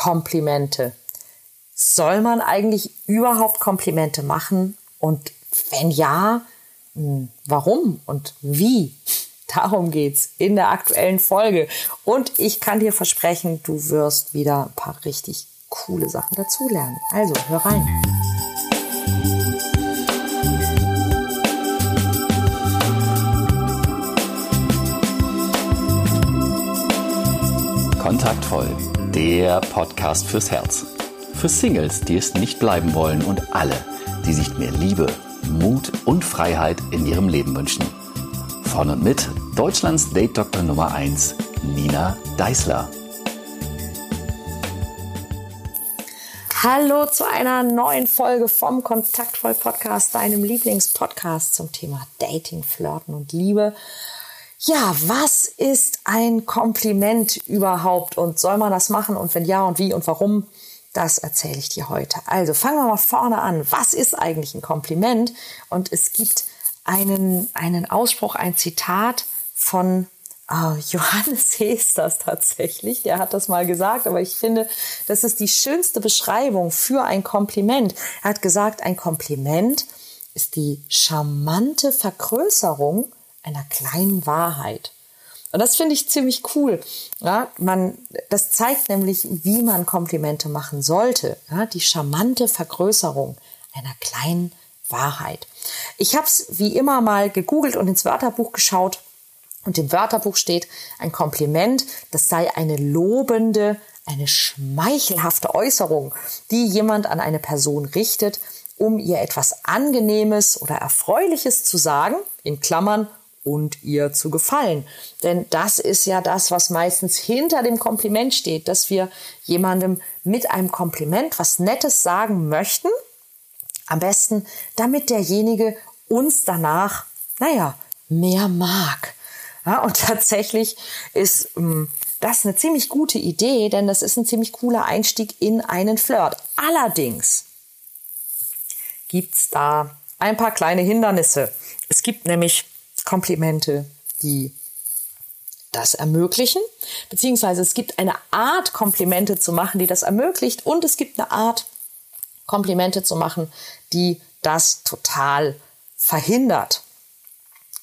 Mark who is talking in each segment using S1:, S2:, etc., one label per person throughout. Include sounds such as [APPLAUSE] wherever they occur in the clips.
S1: Komplimente. Soll man eigentlich überhaupt Komplimente machen? Und wenn ja, hm, warum und wie? Darum geht's in der aktuellen Folge. Und ich kann dir versprechen, du wirst wieder ein paar richtig coole Sachen dazulernen. Also, hör rein.
S2: Kontaktvoll, der Podcast fürs Herz. Für Singles, die es nicht bleiben wollen und alle, die sich mehr Liebe, Mut und Freiheit in ihrem Leben wünschen. Von und mit Deutschlands Date Doktor Nummer 1, Nina Deißler.
S1: Hallo zu einer neuen Folge vom Kontaktvoll Podcast, deinem Lieblingspodcast zum Thema Dating, Flirten und Liebe. Ja, was ist ein Kompliment überhaupt und soll man das machen und wenn ja und wie und warum? Das erzähle ich dir heute. Also fangen wir mal vorne an. Was ist eigentlich ein Kompliment? Und es gibt einen, einen Ausspruch, ein Zitat von äh, Johannes [LAUGHS] Hesters tatsächlich. Der hat das mal gesagt, aber ich finde, das ist die schönste Beschreibung für ein Kompliment. Er hat gesagt, ein Kompliment ist die charmante Vergrößerung einer kleinen Wahrheit. Und das finde ich ziemlich cool. Ja, man, das zeigt nämlich, wie man Komplimente machen sollte. Ja, die charmante Vergrößerung einer kleinen Wahrheit. Ich habe es wie immer mal gegoogelt und ins Wörterbuch geschaut. Und im Wörterbuch steht ein Kompliment, das sei eine lobende, eine schmeichelhafte Äußerung, die jemand an eine Person richtet, um ihr etwas Angenehmes oder Erfreuliches zu sagen, in Klammern und ihr zu gefallen. Denn das ist ja das, was meistens hinter dem Kompliment steht, dass wir jemandem mit einem Kompliment was Nettes sagen möchten. Am besten, damit derjenige uns danach, naja, mehr mag. Ja, und [LAUGHS] tatsächlich ist ähm, das eine ziemlich gute Idee, denn das ist ein ziemlich cooler Einstieg in einen Flirt. Allerdings gibt's da ein paar kleine Hindernisse. Es gibt nämlich Komplimente, die das ermöglichen, beziehungsweise es gibt eine Art, Komplimente zu machen, die das ermöglicht und es gibt eine Art, Komplimente zu machen, die das total verhindert.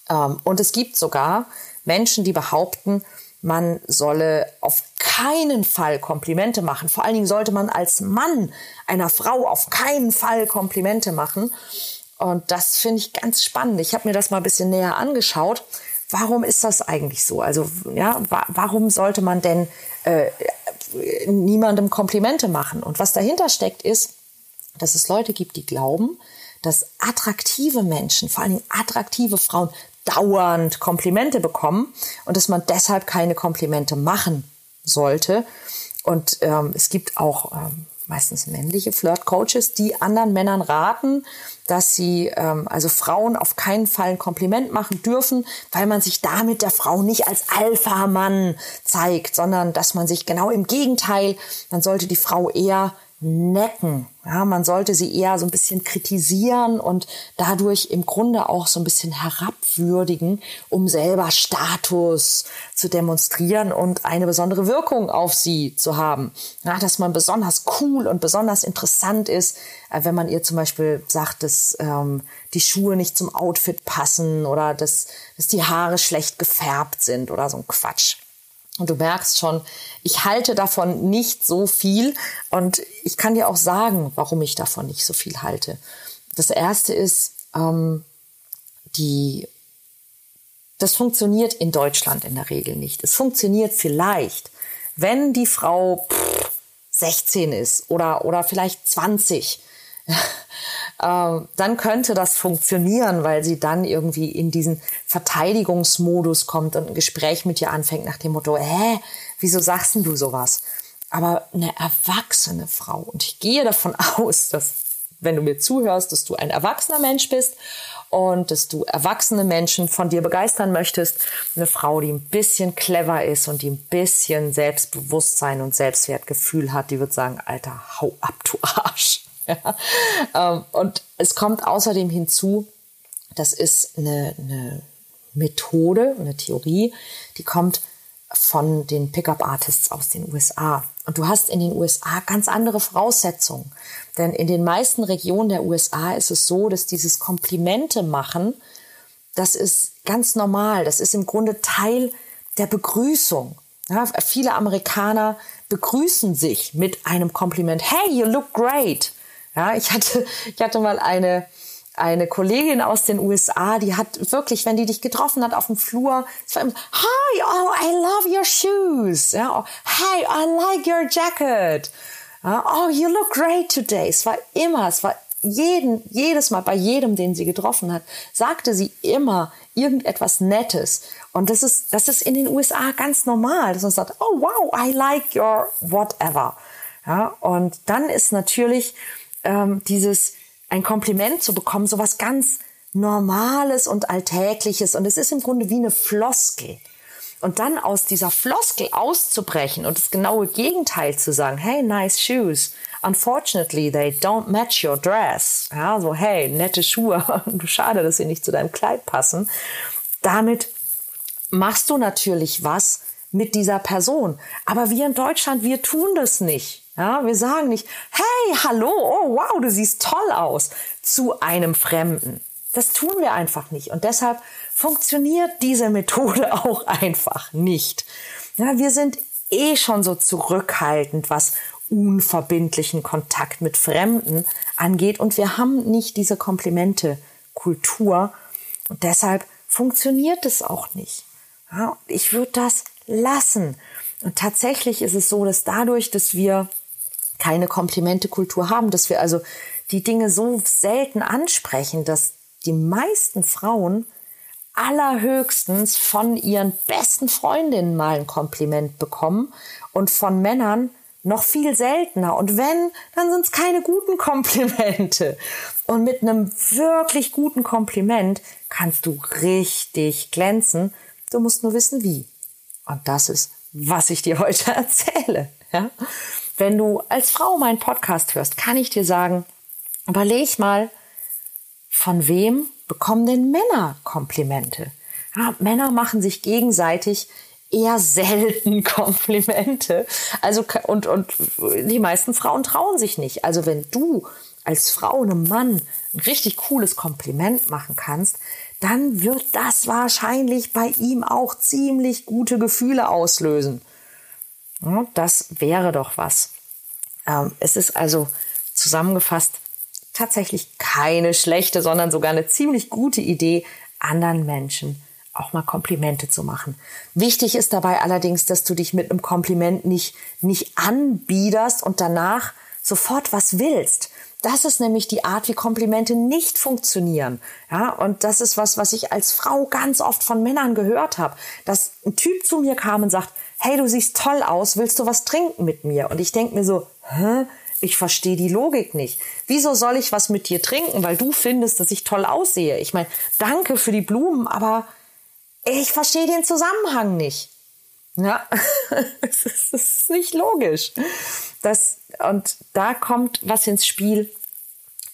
S1: Ähm, und es gibt sogar Menschen, die behaupten, man solle auf keinen Fall Komplimente machen. Vor allen Dingen sollte man als Mann einer Frau auf keinen Fall Komplimente machen. Und das finde ich ganz spannend. Ich habe mir das mal ein bisschen näher angeschaut. Warum ist das eigentlich so? Also, ja, wa warum sollte man denn äh, niemandem Komplimente machen? Und was dahinter steckt, ist, dass es Leute gibt, die glauben, dass attraktive Menschen, vor allen Dingen attraktive Frauen, dauernd Komplimente bekommen und dass man deshalb keine Komplimente machen sollte. Und ähm, es gibt auch ähm, meistens männliche Flirt-Coaches, die anderen Männern raten, dass sie ähm, also Frauen auf keinen Fall ein Kompliment machen dürfen, weil man sich damit der Frau nicht als Alpha-Mann zeigt, sondern dass man sich genau im Gegenteil, man sollte die Frau eher necken. Ja, man sollte sie eher so ein bisschen kritisieren und dadurch im Grunde auch so ein bisschen herabwürdigen, um selber Status zu demonstrieren und eine besondere Wirkung auf sie zu haben. Ja, dass man besonders cool und besonders interessant ist, äh, wenn man ihr zum Beispiel sagt, dass ähm, die Schuhe nicht zum Outfit passen oder dass, dass die Haare schlecht gefärbt sind oder so ein Quatsch. Und du merkst schon, ich halte davon nicht so viel und ich kann dir auch sagen, warum ich davon nicht so viel halte. Das erste ist, ähm, die, das funktioniert in Deutschland in der Regel nicht. Es funktioniert vielleicht, wenn die Frau pff, 16 ist oder, oder vielleicht 20 ähm, dann könnte das funktionieren, weil sie dann irgendwie in diesen Verteidigungsmodus kommt und ein Gespräch mit dir anfängt nach dem Motto, hä, wieso sagst denn du sowas? Aber eine erwachsene Frau, und ich gehe davon [LAUGHS] aus, dass wenn du mir zuhörst, dass du ein erwachsener Mensch bist und dass du erwachsene Menschen von dir begeistern möchtest. Eine Frau, die ein bisschen clever ist und die ein bisschen Selbstbewusstsein und Selbstwertgefühl hat, die wird sagen, Alter, hau ab, du Arsch. [LAUGHS] Ja. Ähm, und es kommt außerdem hinzu, das ist eine, eine Methode, eine Theorie, die kommt von den Pickup-Artists aus den USA. Und du hast in den USA ganz andere Voraussetzungen. Denn in den meisten Regionen der USA ist es so, dass dieses Komplimente machen, das ist ganz normal. Das ist im Grunde Teil der Begrüßung. Ja, viele Amerikaner begrüßen sich mit einem Kompliment. Hey, you look great. Ja, ich hatte, ich hatte mal eine, eine Kollegin aus den USA, die hat wirklich, wenn die dich getroffen hat auf dem Flur, es war immer, hi, oh, I love your shoes. Ja, oh, hey, I like your jacket. Ja, oh, you look great today. Es war immer, es war jeden, jedes Mal bei jedem, den sie getroffen hat, sagte sie immer irgendetwas Nettes. Und das ist, das ist in den USA ganz normal, dass man sagt, oh wow, I like your whatever. Ja, und dann ist natürlich ähm, dieses, ein Kompliment zu bekommen, so was ganz Normales und Alltägliches. Und es ist im Grunde wie eine Floskel. Und dann aus dieser Floskel auszubrechen und das genaue Gegenteil zu sagen, hey, nice shoes. Unfortunately, they don't match your dress. Ja, so, hey, nette Schuhe. [LAUGHS] Schade, dass sie nicht zu deinem Kleid passen. Damit machst du natürlich was mit dieser Person. Aber wir in Deutschland, wir tun das nicht. Ja, wir sagen nicht, hey, hallo, oh wow, du siehst toll aus zu einem Fremden. Das tun wir einfach nicht. Und deshalb funktioniert diese Methode [LAUGHS] auch einfach nicht. Ja, wir sind eh schon so zurückhaltend, was unverbindlichen Kontakt mit Fremden angeht. Und wir haben nicht diese Komplimente-Kultur. Und deshalb funktioniert es auch nicht. Ja, ich würde das lassen. Und tatsächlich ist es so, dass dadurch, dass wir keine Komplimente-Kultur haben, dass wir also die Dinge so selten ansprechen, dass die meisten Frauen allerhöchstens von ihren besten Freundinnen mal ein Kompliment bekommen und von Männern noch viel seltener. Und wenn, dann sind es keine guten Komplimente. Und mit einem wirklich guten Kompliment kannst du richtig glänzen. Du musst nur wissen, wie. Und das ist, was ich dir heute [LAUGHS] erzähle. Ja? Wenn du als Frau meinen Podcast hörst, kann ich dir sagen, überleg mal, von wem bekommen denn Männer Komplimente? Ja, Männer machen sich gegenseitig eher selten [LAUGHS] Komplimente. Also, und, und die meisten Frauen trauen sich nicht. Also, wenn du als Frau einem Mann ein richtig cooles Kompliment machen kannst, dann wird das wahrscheinlich bei ihm auch ziemlich gute Gefühle auslösen. Das wäre doch was. Ähm, es ist also zusammengefasst tatsächlich keine schlechte, sondern sogar eine ziemlich gute Idee, anderen Menschen auch mal Komplimente zu machen. Wichtig ist dabei allerdings, dass du dich mit einem Kompliment nicht, nicht anbiederst und danach sofort was willst. Das ist nämlich die Art, wie Komplimente nicht funktionieren. Ja, und das ist was, was ich als Frau ganz oft von Männern gehört habe, dass ein Typ zu mir kam und sagt, hey, du siehst toll aus, willst du was trinken mit mir? Und ich denke mir so, hä? Ich verstehe die Logik nicht. Wieso soll ich was mit dir trinken, weil du findest, dass ich toll aussehe? Ich meine, danke für die Blumen, aber ich verstehe den Zusammenhang nicht. Ja, [LAUGHS] es ist, ist nicht logisch. Das, und da kommt was ins Spiel,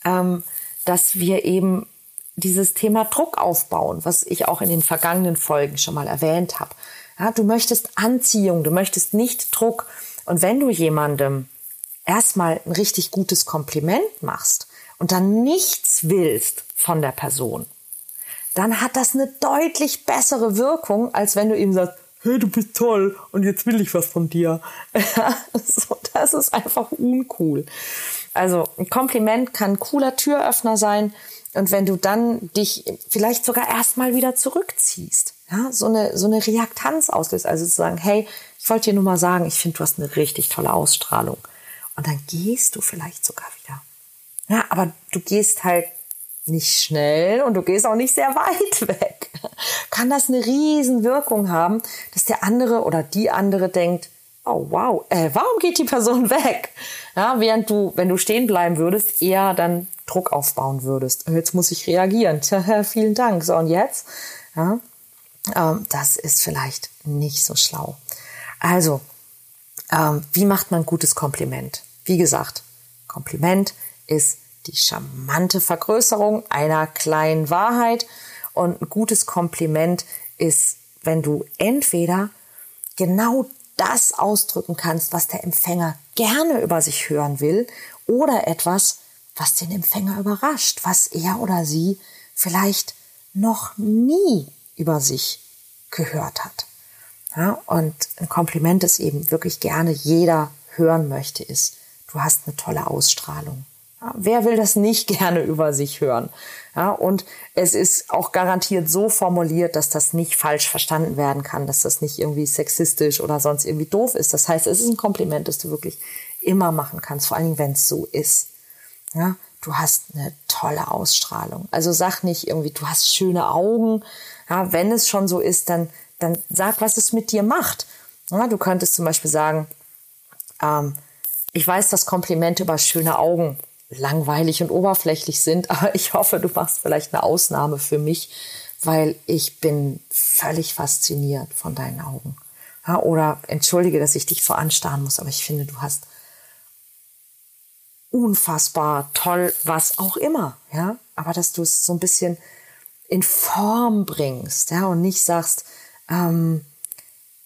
S1: ähm, dass wir eben dieses Thema Druck aufbauen, was ich auch in den vergangenen Folgen schon mal erwähnt habe. Ja, du möchtest Anziehung, du möchtest nicht Druck. Und wenn du jemandem erstmal ein richtig gutes Kompliment machst und dann nichts willst von der Person, dann hat das eine deutlich bessere Wirkung, als wenn du ihm sagst, hey, du bist toll und jetzt will ich was von dir. [LAUGHS] so, das ist einfach uncool. Also ein Kompliment kann ein cooler Türöffner sein und wenn du dann dich vielleicht sogar erstmal wieder zurückziehst, ja, so eine, so eine Reaktanz auslöst, also zu sagen, hey, ich wollte dir nur mal sagen, ich finde, du hast eine richtig tolle Ausstrahlung. Und dann gehst du vielleicht sogar wieder. Ja, aber du gehst halt nicht schnell und du gehst auch nicht sehr weit [LAUGHS] weg. Kann das eine riesen Wirkung haben, dass der andere oder die andere denkt, oh wow, äh, warum geht die Person [LAUGHS] weg? Ja, während du, wenn du stehen bleiben würdest, eher dann Druck aufbauen würdest. Jetzt muss ich reagieren. [LAUGHS] Tja, vielen Dank. So, und jetzt? Ja, ähm, das ist vielleicht nicht so schlau. Also, ähm, wie macht man gutes Kompliment? Wie gesagt, Kompliment ist die charmante Vergrößerung einer kleinen Wahrheit und ein gutes Kompliment ist, wenn du entweder genau das ausdrücken kannst, was der Empfänger gerne über sich hören will oder etwas, was den Empfänger überrascht, was er oder sie vielleicht noch nie über sich gehört hat. Ja, und ein Kompliment, das eben wirklich gerne jeder hören möchte, ist, du hast eine tolle Ausstrahlung. Ja, wer will das nicht [LAUGHS] gerne über sich hören? Ja, und es ist auch garantiert so formuliert, dass das nicht falsch verstanden werden kann, dass das nicht irgendwie sexistisch oder sonst irgendwie doof ist. Das heißt, es ist ein Kompliment, das du wirklich immer machen kannst, vor allen Dingen, wenn es so ist. Ja, du hast eine tolle Ausstrahlung. Also sag nicht irgendwie, du hast schöne Augen. Ja, wenn es schon so ist, dann, dann sag, was es mit dir macht. Ja, du könntest zum Beispiel sagen, ähm, ich weiß, dass Komplimente über schöne Augen langweilig und oberflächlich sind, [LAUGHS] aber ich hoffe, du machst vielleicht eine Ausnahme für mich, weil ich bin völlig fasziniert von deinen Augen. Ja, oder entschuldige, dass ich dich so anstarren muss, aber ich finde, du hast unfassbar toll, was auch immer, ja, aber dass du es so ein bisschen in Form bringst, ja, und nicht sagst, ähm,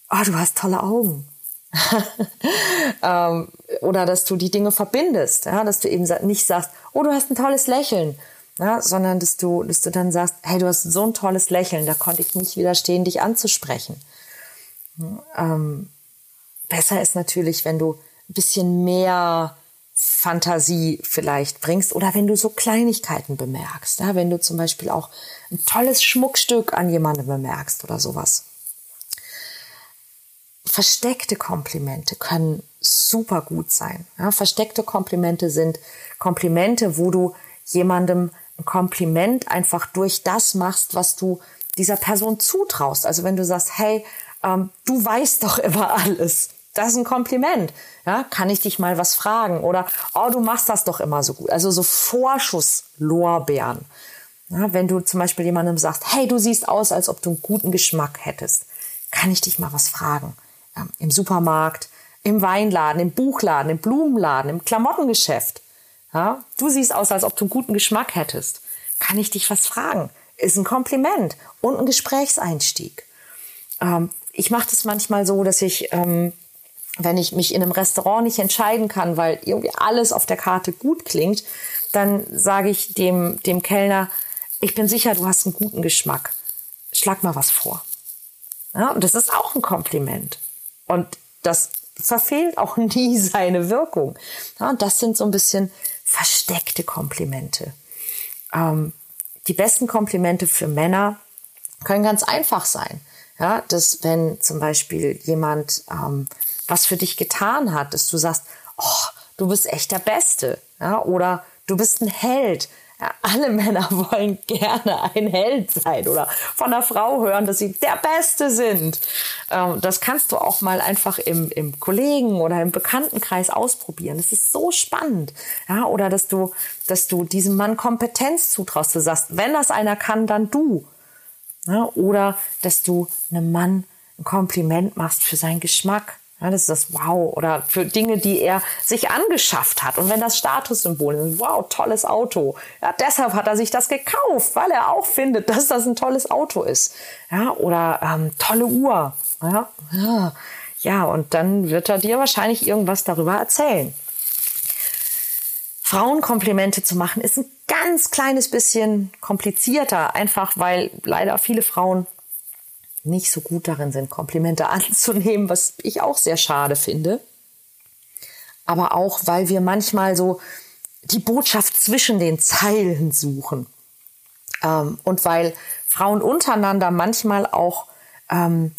S1: oh, du hast tolle Augen, [LAUGHS] ähm, oder dass du die Dinge verbindest, ja, dass du eben nicht sagst, oh, du hast ein tolles Lächeln, ja, sondern dass du, dass du dann sagst, hey, du hast so ein tolles Lächeln, da konnte ich nicht widerstehen, dich anzusprechen. Ähm, besser ist natürlich, wenn du ein bisschen mehr Fantasie vielleicht bringst oder wenn du so Kleinigkeiten bemerkst, ja, wenn du zum Beispiel auch ein tolles Schmuckstück an jemandem bemerkst oder sowas versteckte Komplimente können super gut sein. Ja, versteckte Komplimente sind Komplimente, wo du jemandem ein Kompliment einfach durch das machst, was du dieser Person zutraust. Also wenn du sagst, hey, ähm, du weißt doch immer [LAUGHS] alles. Das ist ein Kompliment. Ja, kann ich dich mal was fragen? Oder, oh, du machst das doch immer so gut. Also so Vorschusslorbeeren. Ja, wenn du zum Beispiel jemandem sagst, hey, du siehst aus, als ob du einen guten Geschmack hättest. Kann ich dich mal was fragen? ja, im Supermarkt, im Weinladen, im Buchladen, im Blumenladen, im Klamottengeschäft. Ja, du siehst aus, als ob du einen guten Geschmack hättest. Kann ich dich was fragen? Ist ein Kompliment und ein Gesprächseinstieg. Ähm, ich mache das manchmal so, dass ich, ähm, wenn ich mich in einem Restaurant nicht entscheiden kann, weil irgendwie alles auf der Karte gut klingt, dann sage ich dem, dem Kellner, ich bin sicher, du hast einen guten Geschmack. Schlag mal was vor. Ja, und das ist auch ein Kompliment. Und das verfehlt auch [LAUGHS] nie seine Wirkung. Ja, und das sind so ein bisschen versteckte Komplimente. Ähm, die besten Komplimente für Männer können ganz einfach sein. Ja, dass wenn zum Beispiel jemand ähm, was für dich getan hat, dass du sagst, oh, du bist echt der Beste, ja, oder du bist ein Held, ja, alle [LAUGHS] Männer wollen gerne ein Held sein oder von einer Frau hören, dass sie der Beste sind. Ähm, das kannst du auch mal einfach im, im Kollegen oder im Bekanntenkreis ausprobieren. Das ist so spannend. Ja, oder dass du, dass du diesem Mann Kompetenz zutraust. Du sagst, wenn das einer kann, dann du. Ja, oder dass du einem Mann ein Kompliment machst für seinen Geschmack. Ja, das ist das Wow oder für Dinge, die er sich angeschafft hat. Und wenn das Statussymbol ist, wow, tolles Auto. Ja, deshalb hat er sich das gekauft, weil er auch findet, dass das ein tolles Auto ist. Ja, oder ähm, tolle Uhr. Ja, ja, ja, und dann wird er dir wahrscheinlich irgendwas darüber erzählen. Frauenkomplimente zu machen ist ein ganz kleines bisschen komplizierter, einfach weil leider viele Frauen nicht so gut darin sind, Komplimente [LAUGHS] anzunehmen, was ich auch sehr schade finde. Aber auch, weil wir manchmal so die Botschaft zwischen den Zeilen suchen. Ähm, und weil Frauen untereinander manchmal auch, ähm,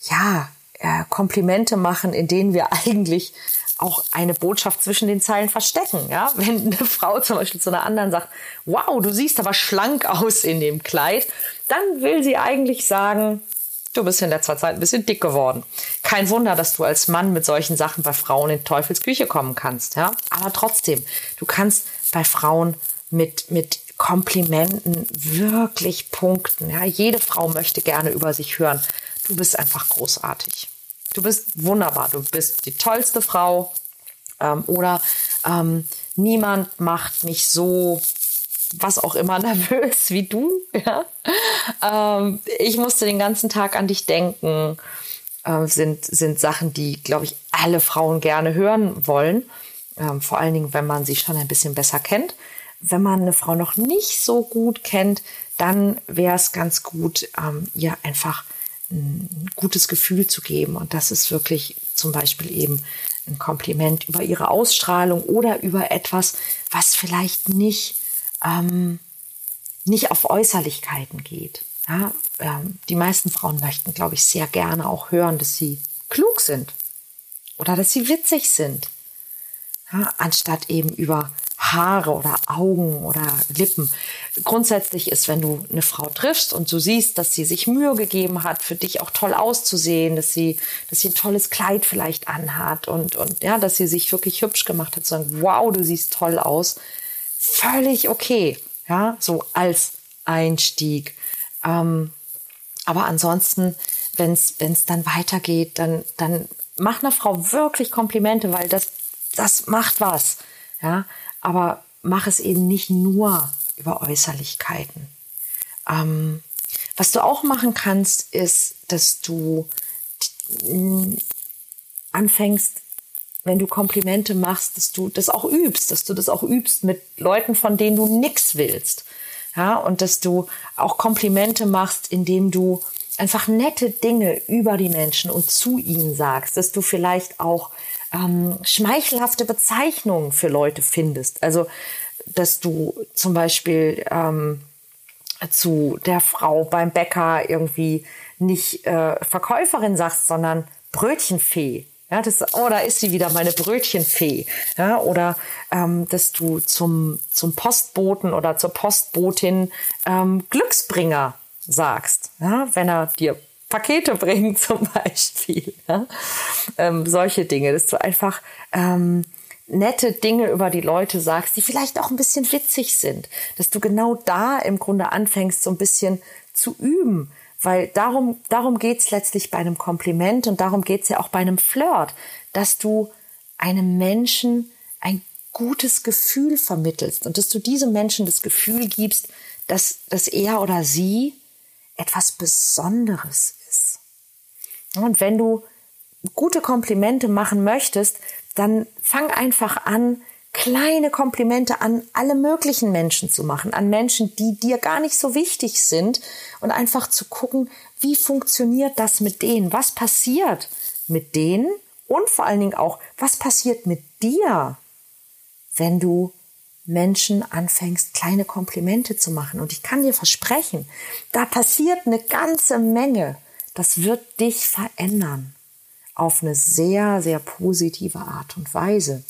S1: ja, äh, Komplimente machen, in denen wir [LAUGHS] eigentlich auch eine Botschaft zwischen den Zeilen verstecken. Ja, [LAUGHS] wenn eine Frau zum Beispiel zu einer anderen sagt, wow, du siehst aber schlank aus in dem Kleid, dann will sie eigentlich sagen, du bist in letzter Zeit ein bisschen dick geworden. Kein Wunder, dass du als Mann mit solchen Sachen bei Frauen in Teufels Küche kommen kannst, ja. Aber trotzdem, du kannst bei Frauen mit, mit Komplimenten wirklich punkten, ja. Jede Frau möchte gerne über sich hören. Du bist einfach großartig. Du bist wunderbar. Du bist die tollste Frau. Ähm, oder ähm, niemand macht mich so was auch immer [LAUGHS] nervös wie du. Ja? Ähm, ich musste den ganzen Tag an dich denken. äh, sind, sind Sachen, die, glaube ich, alle Frauen gerne hören wollen. Ähm, vor allen Dingen, wenn man sie schon ein bisschen besser kennt. Wenn man eine Frau noch nicht so gut kennt, dann wäre es ganz gut, ähm, ihr einfach ein gutes Gefühl zu geben. Und das ist wirklich zum Beispiel eben ein Kompliment über ihre Ausstrahlung oder über etwas, was vielleicht nicht, ähm, nicht auf Äußerlichkeiten geht. Ja, ähm, die meisten Frauen möchten, glaube ich, sehr gerne auch hören, dass sie klug sind oder dass sie witzig sind, ja, anstatt eben über Haare oder Augen oder Lippen. Grundsätzlich ist, wenn du eine Frau triffst und du siehst, dass sie sich Mühe gegeben hat, für dich auch toll auszusehen, dass sie, dass sie ein tolles Kleid vielleicht anhat und, und ja, dass sie sich wirklich hübsch gemacht hat, zu sagen, wow, du siehst toll aus. Völlig okay. Ja, so als Einstieg. Ähm, aber ansonsten, wenn es dann weitergeht, dann, dann mach einer Frau wirklich Komplimente, weil das, das macht was. Ja, aber mach es eben nicht nur über Äußerlichkeiten. Ähm, was du auch machen kannst, ist, dass du anfängst, wenn du Komplimente machst, dass du das auch übst, dass du das auch übst mit Leuten, von denen du nichts willst. Ja, und dass du auch Komplimente machst, indem du einfach nette Dinge über die Menschen und zu ihnen sagst, dass du vielleicht auch ähm, schmeichelhafte Bezeichnungen für Leute findest. Also, dass du zum Beispiel ähm, zu der Frau beim Bäcker irgendwie nicht äh, Verkäuferin sagst, sondern Brötchenfee. Ja, das, oh, da ist sie wieder, meine Brötchenfee. Ja, oder ähm, dass du zum, zum Postboten oder zur Postbotin ähm, Glücksbringer sagst, ja, wenn er dir Pakete [LAUGHS] bringen zum Beispiel. Ja? Ähm, solche Dinge, dass du einfach ähm, nette Dinge über die Leute sagst, die vielleicht auch ein bisschen witzig sind. Dass du genau da im Grunde anfängst, so ein bisschen zu üben. Weil darum, darum geht's letztlich bei einem Kompliment und darum geht's ja auch bei einem Flirt, dass du einem Menschen ein gutes Gefühl vermittelst und dass du diesem Menschen das Gefühl gibst, dass, dass er oder sie etwas Besonderes und wenn du gute Komplimente machen möchtest, dann fang einfach an, kleine Komplimente an alle möglichen Menschen zu machen, an Menschen, die dir gar nicht so wichtig sind und einfach zu gucken, wie funktioniert das mit denen, was passiert mit denen und vor allen Dingen auch, was passiert mit dir, wenn du Menschen anfängst, kleine Komplimente zu machen. Und ich kann dir versprechen, da passiert eine ganze Menge das wird dich verändern auf eine sehr, sehr positive Art und Weise.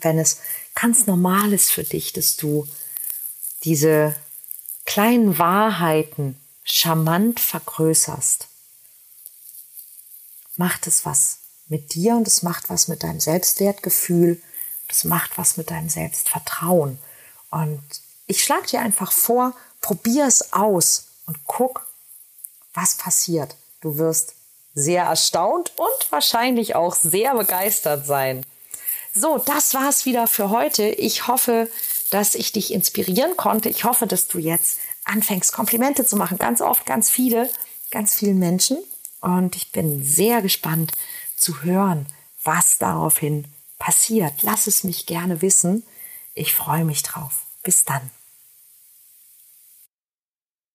S1: Wenn es ganz normal ist für dich, dass du diese kleinen Wahrheiten charmant vergrößerst, macht es was mit dir und es macht was mit deinem Selbstwertgefühl, es macht was mit deinem Selbstvertrauen. Und ich schlage dir einfach vor, probier es aus und guck, was passiert. Du wirst sehr erstaunt und wahrscheinlich auch sehr begeistert sein. So, das war's wieder für heute. Ich hoffe, dass ich dich inspirieren konnte. Ich hoffe, dass du jetzt anfängst, Komplimente zu machen. Ganz oft, ganz viele, ganz vielen Menschen. Und ich bin sehr gespannt zu hören, was daraufhin passiert. Lass es mich gerne wissen. Ich freue mich drauf. Bis dann.